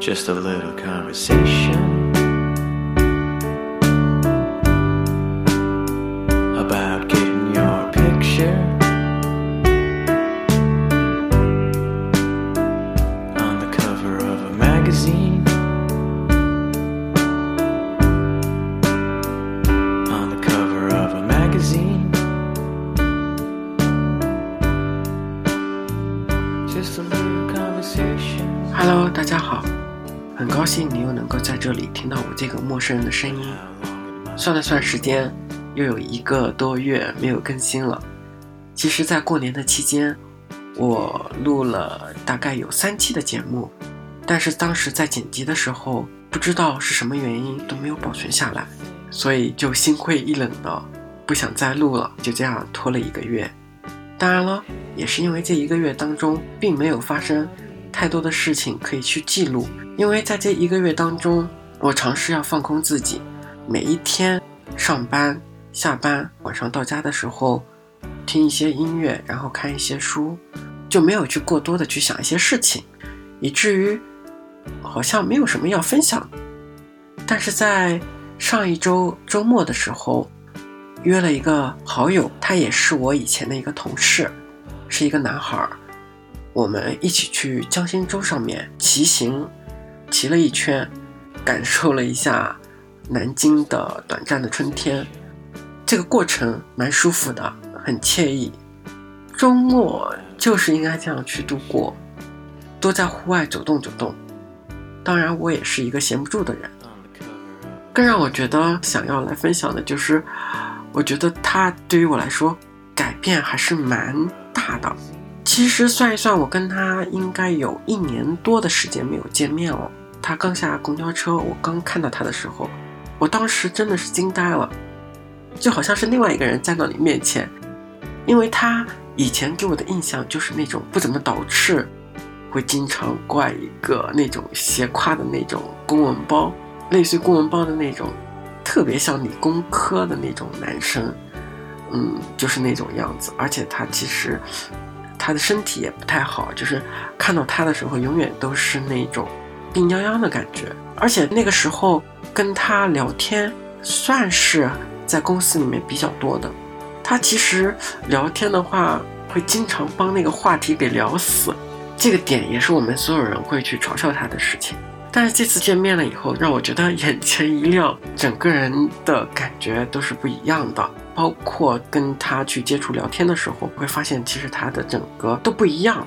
Just a little conversation 很高兴你又能够在这里听到我这个陌生人的声音。算了算时间，又有一个多月没有更新了。其实，在过年的期间，我录了大概有三期的节目，但是当时在剪辑的时候，不知道是什么原因都没有保存下来，所以就心灰意冷的不想再录了，就这样拖了一个月。当然了，也是因为这一个月当中并没有发生太多的事情可以去记录，因为在这一个月当中，我尝试要放空自己，每一天上班、下班、晚上到家的时候，听一些音乐，然后看一些书，就没有去过多的去想一些事情，以至于好像没有什么要分享。但是在上一周周末的时候，约了一个好友，他也是我以前的一个同事，是一个男孩儿。我们一起去江心洲上面骑行，骑了一圈，感受了一下南京的短暂的春天。这个过程蛮舒服的，很惬意。周末就是应该这样去度过，多在户外走动走动。当然，我也是一个闲不住的人。更让我觉得想要来分享的就是，我觉得它对于我来说改变还是蛮大的。其实算一算，我跟他应该有一年多的时间没有见面了。他刚下公交车，我刚看到他的时候，我当时真的是惊呆了，就好像是另外一个人站到你面前。因为他以前给我的印象就是那种不怎么倒饬，会经常挂一个那种斜挎的那种公文包，类似于公文包的那种，特别像理工科的那种男生，嗯，就是那种样子。而且他其实。他的身体也不太好，就是看到他的时候，永远都是那种病殃殃的感觉。而且那个时候跟他聊天，算是在公司里面比较多的。他其实聊天的话，会经常帮那个话题给聊死，这个点也是我们所有人会去嘲笑他的事情。但是这次见面了以后，让我觉得眼前一亮，整个人的感觉都是不一样的。包括跟他去接触聊天的时候，会发现其实他的整个都不一样。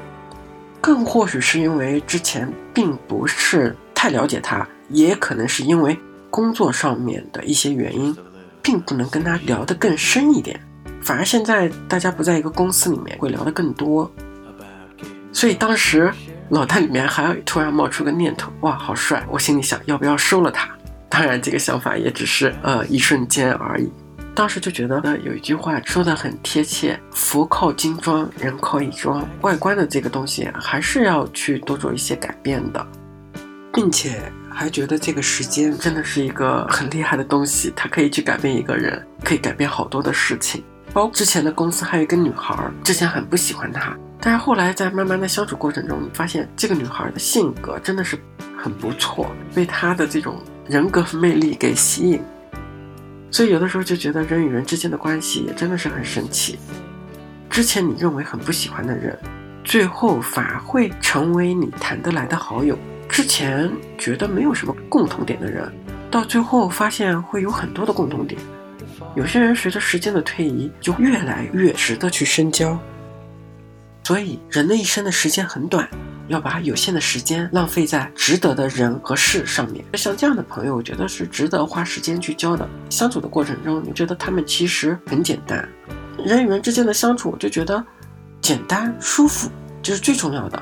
更或许是因为之前并不是太了解他，也可能是因为工作上面的一些原因，并不能跟他聊得更深一点。反而现在大家不在一个公司里面，会聊得更多。所以当时脑袋里面还突然冒出个念头：哇，好帅！我心里想，要不要收了他？当然，这个想法也只是呃一瞬间而已。当时就觉得有一句话说的很贴切：“佛靠金装，人靠衣装。”外观的这个东西还是要去多做一些改变的，并且还觉得这个时间真的是一个很厉害的东西，它可以去改变一个人，可以改变好多的事情。包之前的公司还有一个女孩，之前很不喜欢她，但是后来在慢慢的相处过程中，你发现这个女孩的性格真的是很不错，被她的这种人格魅力给吸引。所以有的时候就觉得人与人之间的关系也真的是很神奇。之前你认为很不喜欢的人，最后反而会成为你谈得来的好友。之前觉得没有什么共同点的人，到最后发现会有很多的共同点。有些人随着时间的推移，就越来越值得去深交。所以人的一生的时间很短。要把有限的时间浪费在值得的人和事上面。像这样的朋友，我觉得是值得花时间去交的。相处的过程中，你觉得他们其实很简单。人与人之间的相处，我就觉得简单舒服，这是最重要的。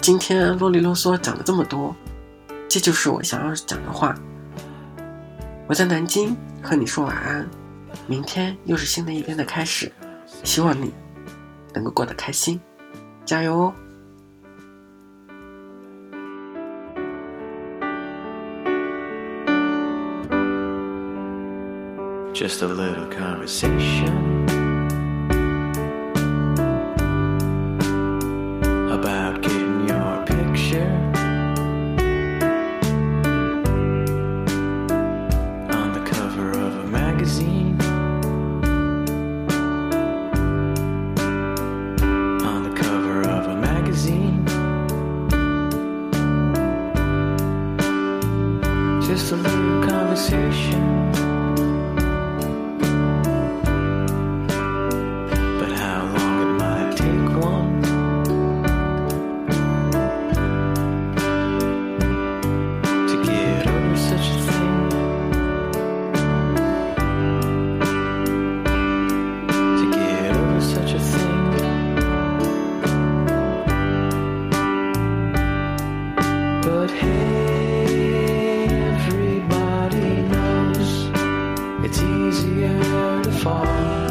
今天啰里啰嗦讲了这么多，这就是我想要讲的话。我在南京和你说晚安，明天又是新的一天的开始，希望你能够过得开心，加油哦！just a little conversation about getting your picture on the cover of a magazine. On the cover of a magazine. Just a little conversation. It's easier to fall.